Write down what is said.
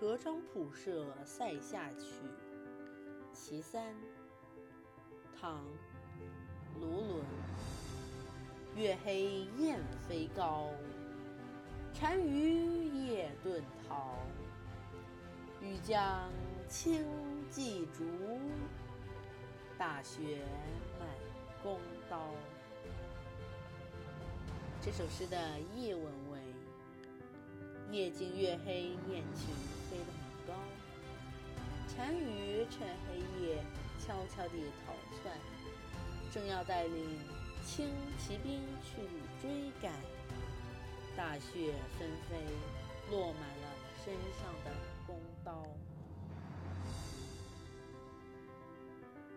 河中浦社塞下曲·其三，唐·卢纶。月黑雁飞高，单于夜遁逃。欲将轻骑逐，大雪满弓刀。这首诗的译文：夜静月黑，雁群飞得很高，单于趁黑夜悄悄地逃窜，正要带领轻骑兵去追赶，大雪纷飞，落满了身上的弓刀。